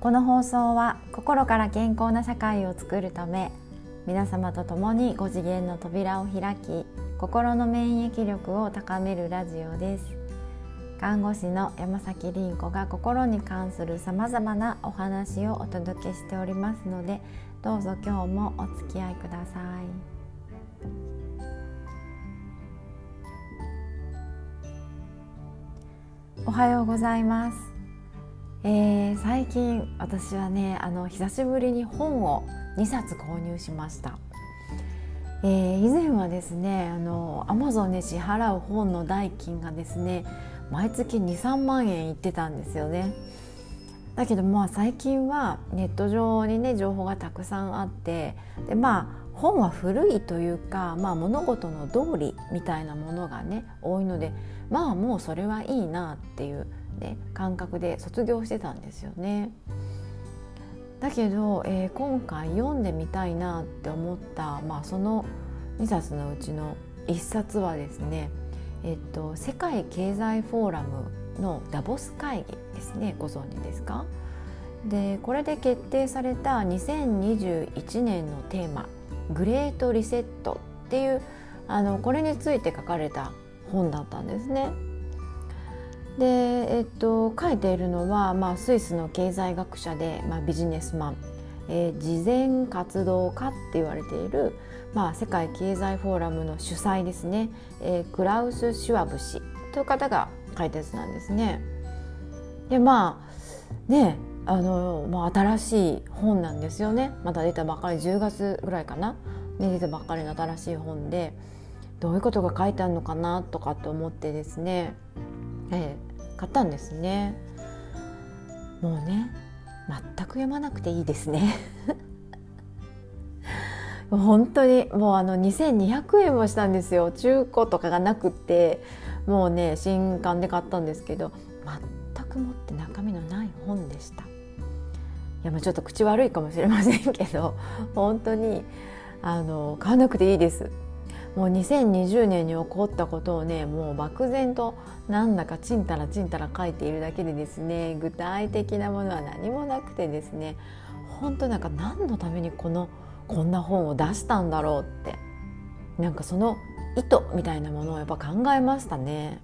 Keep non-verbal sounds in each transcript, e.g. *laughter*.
この放送は心から健康な社会を作るため皆様と共に5次元の扉を開き心の免疫力を高めるラジオです。看護師の山崎凛子が心に関するさまざまなお話をお届けしておりますのでどうぞ今日もお付き合いください。おはようございます。えー、最近私はねあの久しぶりに本を2冊購入しました、えー、以前はですねあのアマゾンで支払う本の代金がですね毎月23万円いってたんですよね。だけどまあ最近はネット上にね情報がたくさんあってでまあ本は古いというか、まあ、物事の道理みたいなものがね多いのでまあもうそれはいいなっていうね、感覚で卒業してたんですよね。だけど、えー、今回読んでみたいなって思った、まあ、その2冊のうちの1冊はですね、えっと、世界経済フォーラムのダボス会議ですねご存知ですか？でこれで決定された2021年のテーマ「グレート・リセット」っていうあのこれについて書かれた本だったんですね。で、えっと、書いているのは、まあ、スイスの経済学者で、まあ、ビジネスマン、えー、慈善活動家って言われている、まあ、世界経済フォーラムの主催ですね、えー、クラウス・シュワブ氏という方が書いたやつなんですね。でまあねあの、まあ、新しい本なんですよね。まだ出たばっかり10月ぐらいかな、ね、出たばっかりの新しい本でどういうことが書いてあるのかなとかって思ってですね、えー、買ったんですね。もうね全く読まなくていいですね。*laughs* 本当にもうあの2200円もしたんですよ。中古とかがなくってもうね新刊で買ったんですけど全くもって中身のない本でした。いやまあちょっと口悪いかもしれませんけど本当にあの買わなくていいです。もう2020年に起こったことをねもう漠然となんだかちんたらちんたら書いているだけでですね具体的なものは何もなくてですね本当なんか何のためにこのこんな本を出したんだろうってなんかその意図みたいなものをやっぱ考えましたね。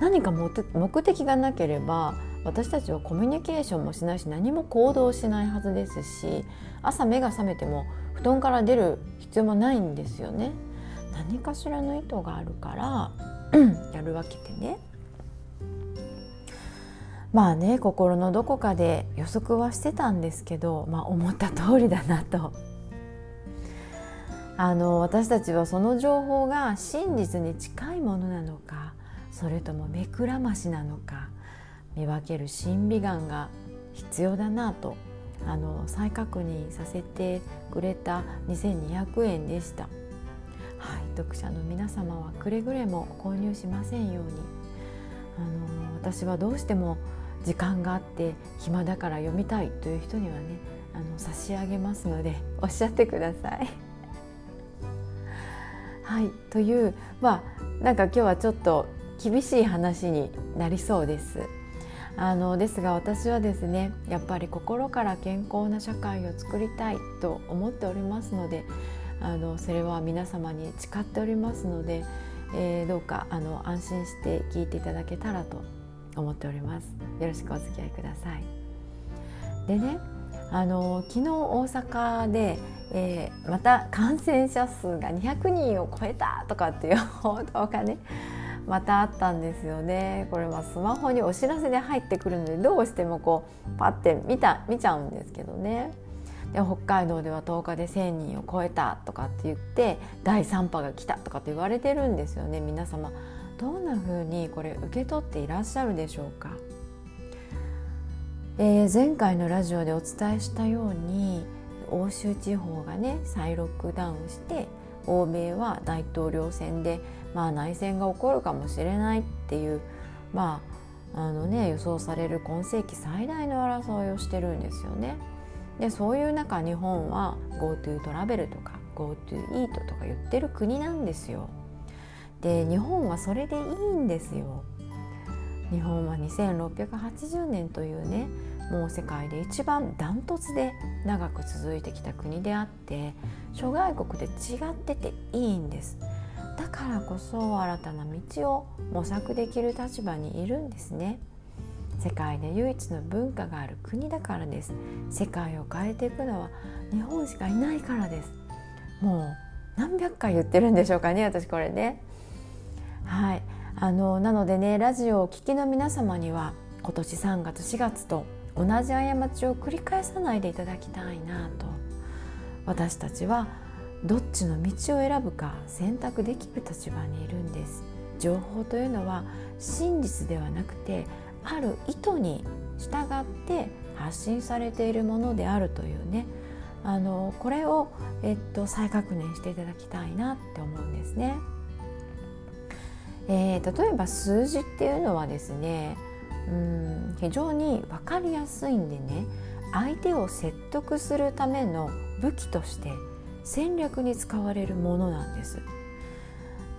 何か目的がなければ私たちはコミュニケーションもしないし何も行動しないはずですし朝目が覚めても布団から出る必要もないんですよね。何かしらの意図があるからやるわけでねまあね心のどこかで予測はしてたんですけど、まあ、思った通りだなと。あの私たちはその情報が真実に近いものなのかそれとも目くらましなのか見分ける審美眼が必要だなとあの再確認させてくれた2200円でした。はい、読者の皆様はくれぐれも購入しませんようにあの私はどうしても時間があって暇だから読みたいという人にはねあの差し上げますので *laughs* おっしゃってください。*laughs* はいというまあなんか今日はちょっと厳しい話になりそうです。あのですが私はですねやっぱり心から健康な社会を作りたいと思っておりますのであのそれは皆様に誓っておりますので、えー、どうかあの安心して聞いていただけたらと思っております。よろしくお付き合いください。でねあの昨日大阪で、えー、また感染者数が200人を超えたとかっていう報道がねまたあったんですよね。これはスマホにお知らせで入ってくるのでどうしてもこうパッて見た見ちゃうんですけどね。で北海道では10日で1,000人を超えたとかって言って第3波が来たとかって言われてるんですよね皆様どんな風にこれ受け取っていらっしゃるでしょうか、えー、前回のラジオでお伝えしたように欧州地方がね再ロックダウンして欧米は大統領選で、まあ、内戦が起こるかもしれないっていうまああのね予想される今世紀最大の争いをしてるんですよね。でそういう中日本は GoTo トラベルとか GoTo イートとか言ってる国なんですよ。で日本はそれでいいんですよ。日本は2680年というねもう世界で一番ダントツで長く続いてきた国であって諸外国で違ってていいんですだからこそ新たな道を模索できる立場にいるんですね世界で唯一の文化がある国だからです。世界を変えていくのは日本しかいないからです。もう何百回言ってるんでしょうかね私これね。はい。あのなのでねラジオを聴きの皆様には今年3月4月と同じ過ちを繰り返さないでいただきたいなと。私たちはどっちの道を選ぶか選択できる立場にいるんです。情報というのは真実ではなくてある意図に従って発信されているものであるというねあのこれを、えっと、再確認していただきたいなって思うんですね。えー、例えば数字っていうのはですねうん非常に分かりやすいんでね相手を説得するための武器として戦略に使われるものなんです。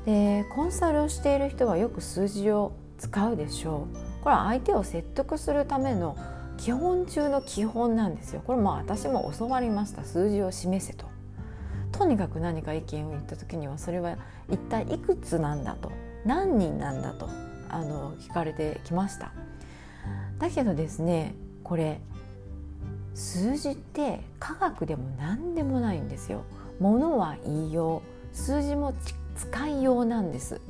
でコンサルをしている人はよく数字を使うでしょう。これは相手を説得するための基本中の基本なんですよ。これも私も教わりました数字を示せと。とにかく何か意見を言った時にはそれは一体いくつなんだと何人なんだとあの聞かれてきました。だけどですねこれ数字って科学でも何でもないんですよ。ものは言いよう数字も使いようなんです。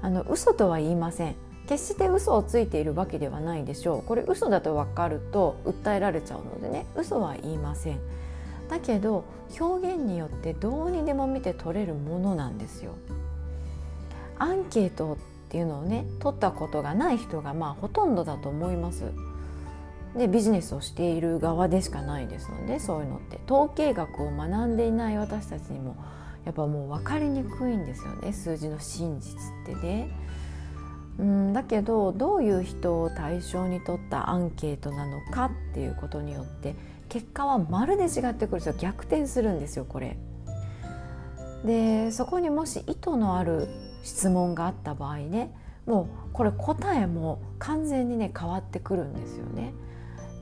あの嘘とは言いません決して嘘をついているわけではないでしょう。これ嘘だと分かると訴えられちゃうのでね嘘は言いません。だけど表現によってどうにでも見て取れるものなんですよ。アンケートっていうのをね取ったことがない人がまあほとんどだと思います。でビジネスをしている側でしかないですのでそういうのって。統計学を学んでいない私たちにもやっぱもう分かりにくいんですよね。数字の真実ってね。うんだけどどういう人を対象に取ったアンケートなのかっていうことによって結果はまるで違ってくるんですよ逆転するんですよこれ。でそこにもし意図のある質問があった場合ねもうこれ答えも完全にね変わってくるんですよね。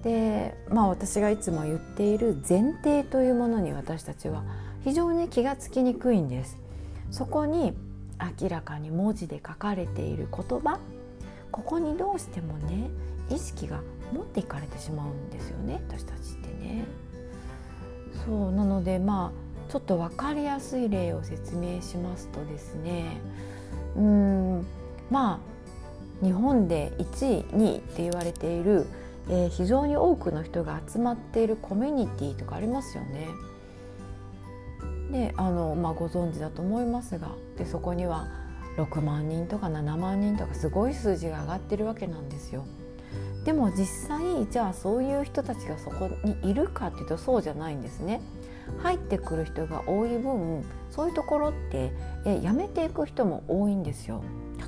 でまあ私がいつも言っている前提というものに私たちは非常に気がつきにくいんです。そこに明らかに文字で書かれている言葉ここにどうしてもね意識が持っていかれてしまうんですよね私たちってね。そうなのでまあちょっと分かりやすい例を説明しますとですねうんまあ日本で1位2位って言われている、えー、非常に多くの人が集まっているコミュニティとかありますよね。であの、まあ、ご存知だと思いますがでそこには6万人とか7万人とかすごい数字が上がってるわけなんですよ。でも実際じゃあそういう人たちがそこにいるかっていうとそうじゃないんですね。入ってくる人が多い分そういうところってえ辞めていく人も多いんですよ。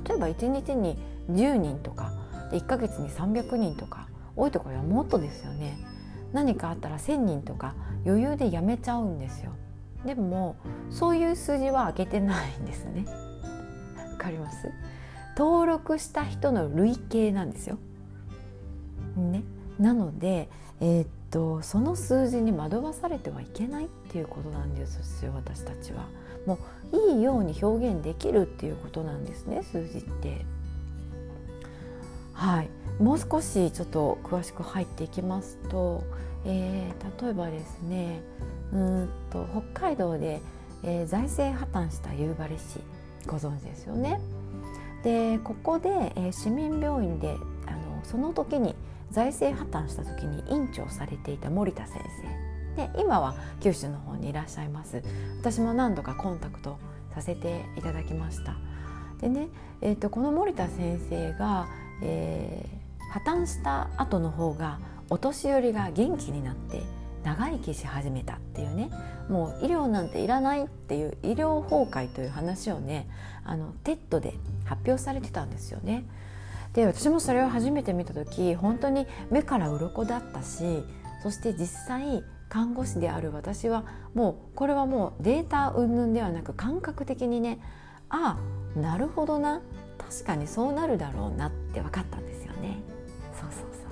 例えば1日に10人とか1ヶ月に300人とか多いところはもっとですよね。何かあったら1,000人とか余裕で辞めちゃうんですよ。でもそういう数字は上げてないんですね。わかります？登録した人の累計なんですよ。ね。なのでえー、っとその数字に惑わされてはいけないっていうことなんですよ私たちは。もういいように表現できるっていうことなんですね数字って。はい。もう少しちょっと詳しく入っていきますと、えー、例えばですねうんと北海道で、えー、財政破綻した夕張市ご存知ですよね？でここで、えー、市民病院であのその時に財政破綻した時に院長されていた森田先生。で今は九州の方にいらっしゃいます。私も何度かコンタクトさせていただきました。でね、えーと、この森田先生が、えー、破綻した後の方がお年寄りが元気になって長生きし始めたっていうねもう医療なんていらないっていう医療崩壊という話をねあの TED で発表されてたんですよね。で私もそれを初めて見た時本当に目から鱗だったしそして実際看護師である私はもうこれはもうデータ云々ではなく感覚的にねああなるほどな確かにそうなるだろうなって分かったんですよね。そうそうそうそ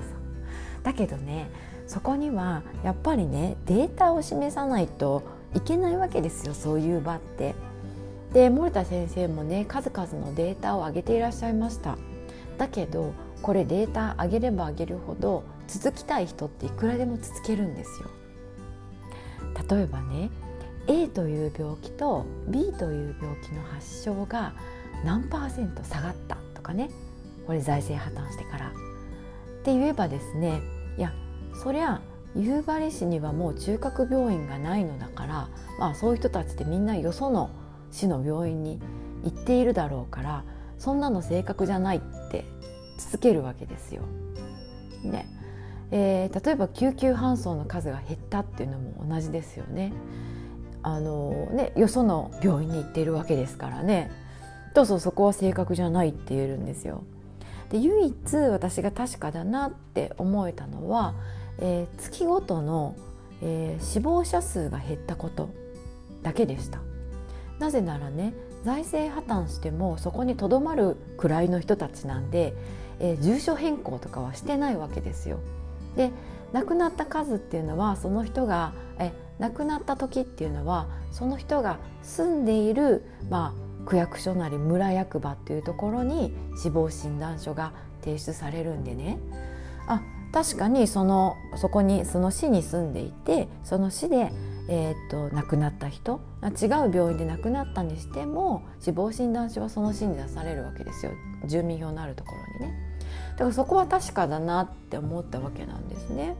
うだけどねそこにはやっぱりねデータを示さないといけないわけですよそういう場って。で森田先生もね数々のデータを上げていらっしゃいました。だけどこれデータ上げれば上げるほど続きたい人っていくらでも続けるんですよ。例えばね A という病気と B という病気の発症が何パーセント下がったとかねこれ財政破綻してから。って言えばですねいやそりゃ夕張市にはもう中核病院がないのだからまあそういう人たちってみんなよその市の病院に行っているだろうからそんなの正確じゃないって続けるわけですよ。ねえー、例えば救急搬送の数が減ったっていうのも同じですよね。あのねよその病院に行っているわけですからねどうぞそこは正確じゃないって言えるんですよ。で唯一私が確かだなって思えたのは、えー、月ごとの、えー、死亡者数が減ったことだけでした。なぜならね財政破綻してもそこにとどまるくらいの人たちなんで、えー、住所変更とかはしてないわけですよ。で亡くなった数っていうのはその人がえ亡くなった時っていうのはその人が住んでいる、まあ、区役所なり村役場っていうところに死亡診断書が提出されるんでね確かにそのそこにその市に住んでいてその市でえーと、亡くなった人違う病院で亡くなったにしても死亡診断書はその市に出されるわけですよ。住民票のあるところにね。だからそこは確かだなって思ったわけなんですね。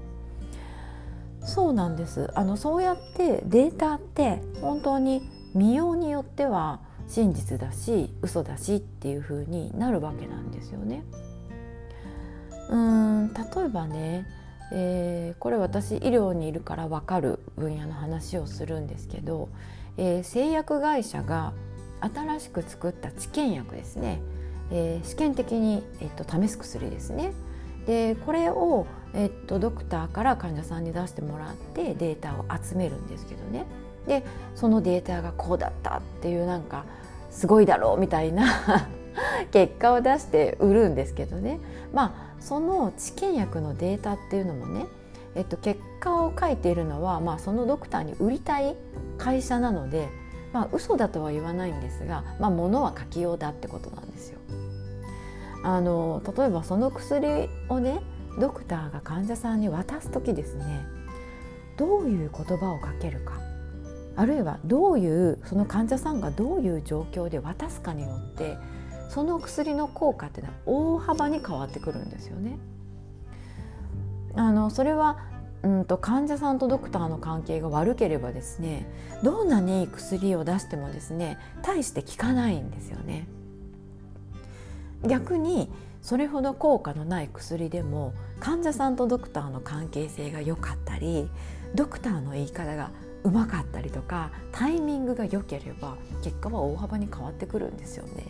そうなんです。あのそうやってデータって本当に見ようによっては真実だし嘘だしっていう風になるわけなんですよね。うん例えばねえー、これ私医療にいるから分かる分野の話をするんですけど、えー、製薬会社が新しく作った治験薬ですね、えー、試験的に、えっと、試す薬ですね。でこれを、えっと、ドクターから患者さんに出してもらってデータを集めるんですけどね。でそのデータがこうだったっていうなんかすごいだろうみたいな *laughs* 結果を出して売るんですけどね。まあその治験薬のデータっていうのもね、えっと、結果を書いているのは、まあ、そのドクターに売りたい会社なので、まあ嘘だとは言わないんですが、まあ、物は書きようだってことなんですよ。あの例えばその薬をねドクターが患者さんに渡す時ですねどういう言葉をかけるかあるいはどういうその患者さんがどういう状況で渡すかによってその薬の効果っていうのは大幅に変わってくるんですよね。あのそれはうんと患者さんとドクターの関係が悪ければですねどんなに薬を出してもですね大して効かないんですよね。逆にそれほど効果のない薬でも患者さんとドクターの関係性が良かったりドクターの言い方がうまかったりとかタイミングが良ければ結果は大幅に変わってくるんですよね。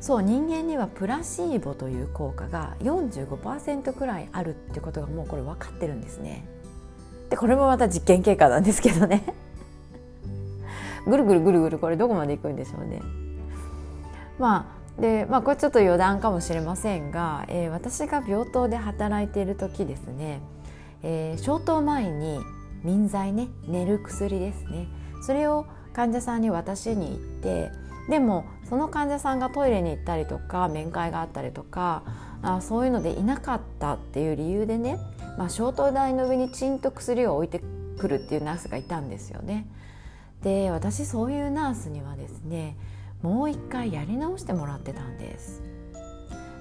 そう人間にはプラシーボという効果が45%くらいあるってことがもうこれ分かってるんですね。でこれもまた実験結果なんですけどね *laughs* ぐるぐるぐるぐるこれどこまでいくんでしょうね。まあでまあこれちょっと余談かもしれませんが、えー、私が病棟で働いている時ですね、えー、消灯前に眠剤ね寝る薬ですねそれを患者さんに渡しに行ってでもその患者さんがトイレに行ったりとか面会があったりとかあそういうのでいなかったっていう理由でね、まあ、消灯台の上にちんと薬を置いてくるっていうナースがいたんですよね。で私そういうナースにはですねもう一回やり直してもらってたんです。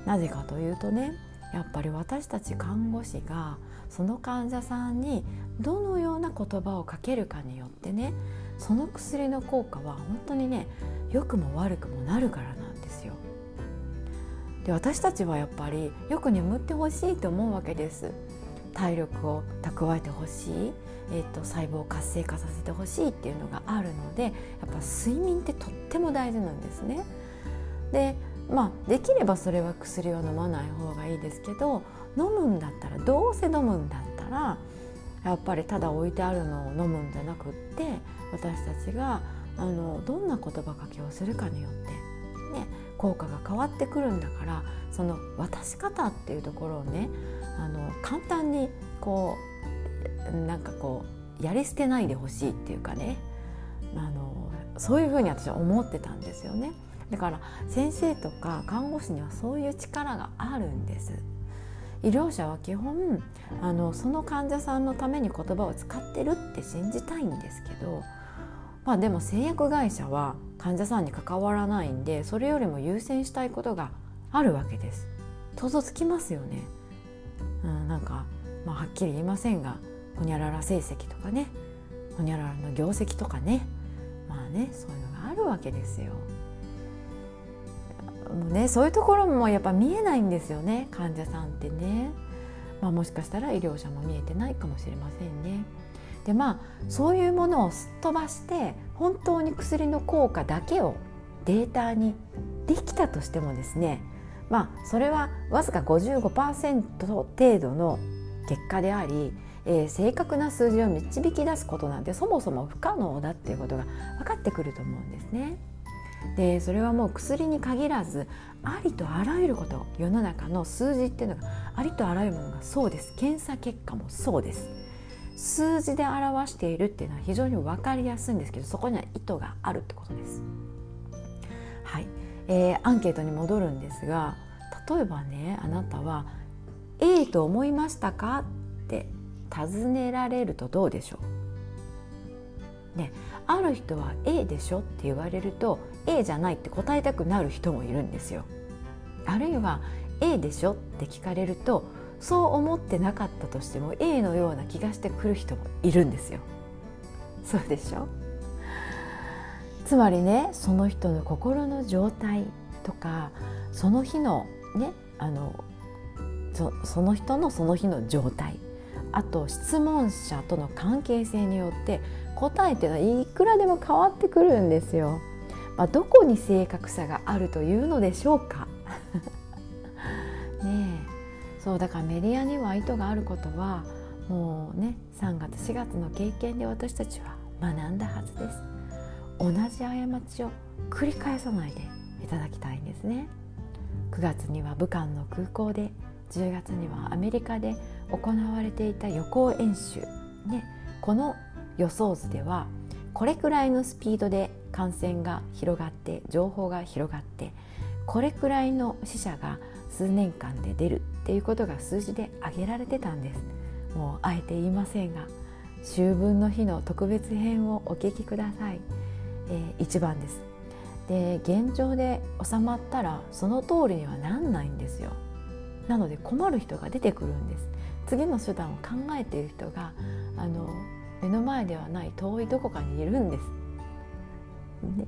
なぜかというとねやっぱり私たち看護師がその患者さんにどのような言葉をかけるかによってねその薬の効果は本当にね良くも悪くもなるからなんですよ。で私たちはやっぱりよく眠ってほしいと思うわけです。体力を蓄えてほしい、えーと、細胞を活性化させてほしいっていうのがあるのでやっぱ睡眠ってとっても大事なんですね。でまあできればそれは薬を飲まない方がいいですけど飲むんだったらどうせ飲むんだったらやっぱりただ置いてあるのを飲むんじゃなくって私たちがあのどんな言葉かけをするかによって、ね、効果が変わってくるんだからその渡し方っていうところをねあの簡単にこうなんかこうやり捨てないでほしいっていうかねあのそういうふうに私は思ってたんですよね。だから先生とか看護師にはそういう力があるんです。医療者は基本あのその患者さんのために言葉を使ってるって信じたいんですけど、まあ、でも製薬会社は患者さんに関わらないんでそれよりも優先したいことがあるわけです。想像つきますよね。うん、なんか、まあ、はっきり言いませんがほにゃらら成績とかねほにゃららの業績とかねまあねそういうのがあるわけですよ。もうねそういうところもやっぱ見えないんですよね患者さんってね。まあ、もしかしたら医療者も見えてないかもしれませんね。でまあそういうものをすっ飛ばして本当に薬の効果だけをデータにできたとしてもですねまあそれはわずか55%程度の結果であり、えー、正確な数字を導き出すことなんてそもそも不可能だっていうことが分かってくると思うんですね。でそれはもう薬に限らずありとあらゆること世の中の数字っていうのがありとあらゆるものがそうです。検査結果もそうです。数字で表しているっていうのは非常に分かりやすいんですけどそこには意図があるってことです。はい、えー、アンケートに戻るんですが例えばねあなたは A と思いましたかって尋ねられるとどうでしょう？ねある人は A でしょって言われると A じゃないって答えたくなる人もいるんですよ。あるいは A でしょって聞かれるとそう思ってなかったとしても A のような気がしてくる人もいるんですよ。そうでしょ？つまりねその人の心の状態とかその日のねあのそその人のその日の状態あと質問者との関係性によって答えっていうのはいくらでも変わってくるんですよ。まあ、どこに正確さがあるというのでしょうか？*laughs* ねえ。そうだからメディアには意図があることはもうね3月4月の経験で私たちは学んだはずです。同じ過ちを繰り返さないでいただきたいんですね。9月には武漢の空港で10月にはアメリカで行われていた予行演習。ねこの予想図ではこれくらいのスピードで感染が広がって情報が広がってこれくらいの死者が数年間で出るっていうことが数字で挙げられてたんです。もうあえて言いませんが秋分の日の特別編をお聞きください、えー、1番です。で現状で収まったらその通りにはなんないんですよ。なので困る人が出てくるんです。次の手段を考えている人があの目の前ではない遠いどこかにいるんです。ね、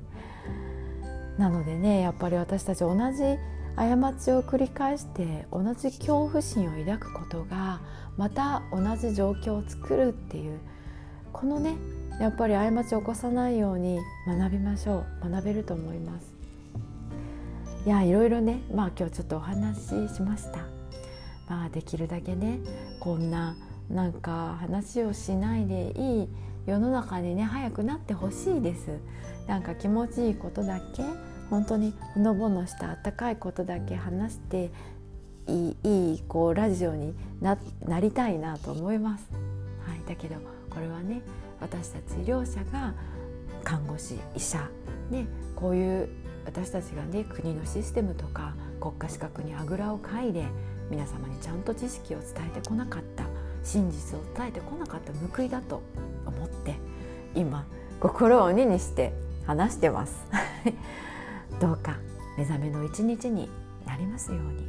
なのでねやっぱり私たち同じ過ちを繰り返して同じ恐怖心を抱くことがまた同じ状況を作るっていうこのねやっぱり過ちを起こさないように学びましょう。学べると思います。いやいろいろねまあ今日ちょっとお話ししました。まあできるだけねこんななんか話をしないでいい世の中にね早くなってほしいです。なんか気持ちいいことだけ本当にほのぼのしたあったかいことだけ話していいいいこうラジオになりたいなと思います、はい、だけどこれはね私たち医療者が看護師医者ねこういう私たちがね国のシステムとか国家資格にあぐらをかいで皆様にちゃんと知識を伝えてこなかった。真実を伝えてこなかった報いだと思って今心を鬼にして話してます。*laughs* どうか目覚めの一日になりますように。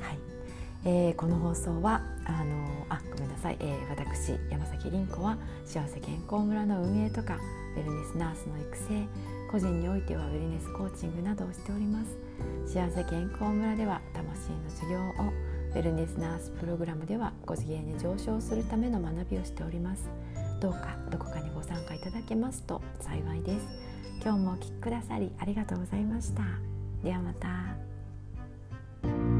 はい、えー、この放送はあのあごめんなさい、えー、私山崎凛子は幸せ健康村の運営とかウェルネスナースの育成個人においてはウェルネスコーチングなどをしております。幸せ健康村では魂の授業をベルネスナースプログラムではご次元に上昇するための学びをしております。どうかどこかにご参加いただけますと幸いです。今日もお聴きくださりありがとうございました。ではまた。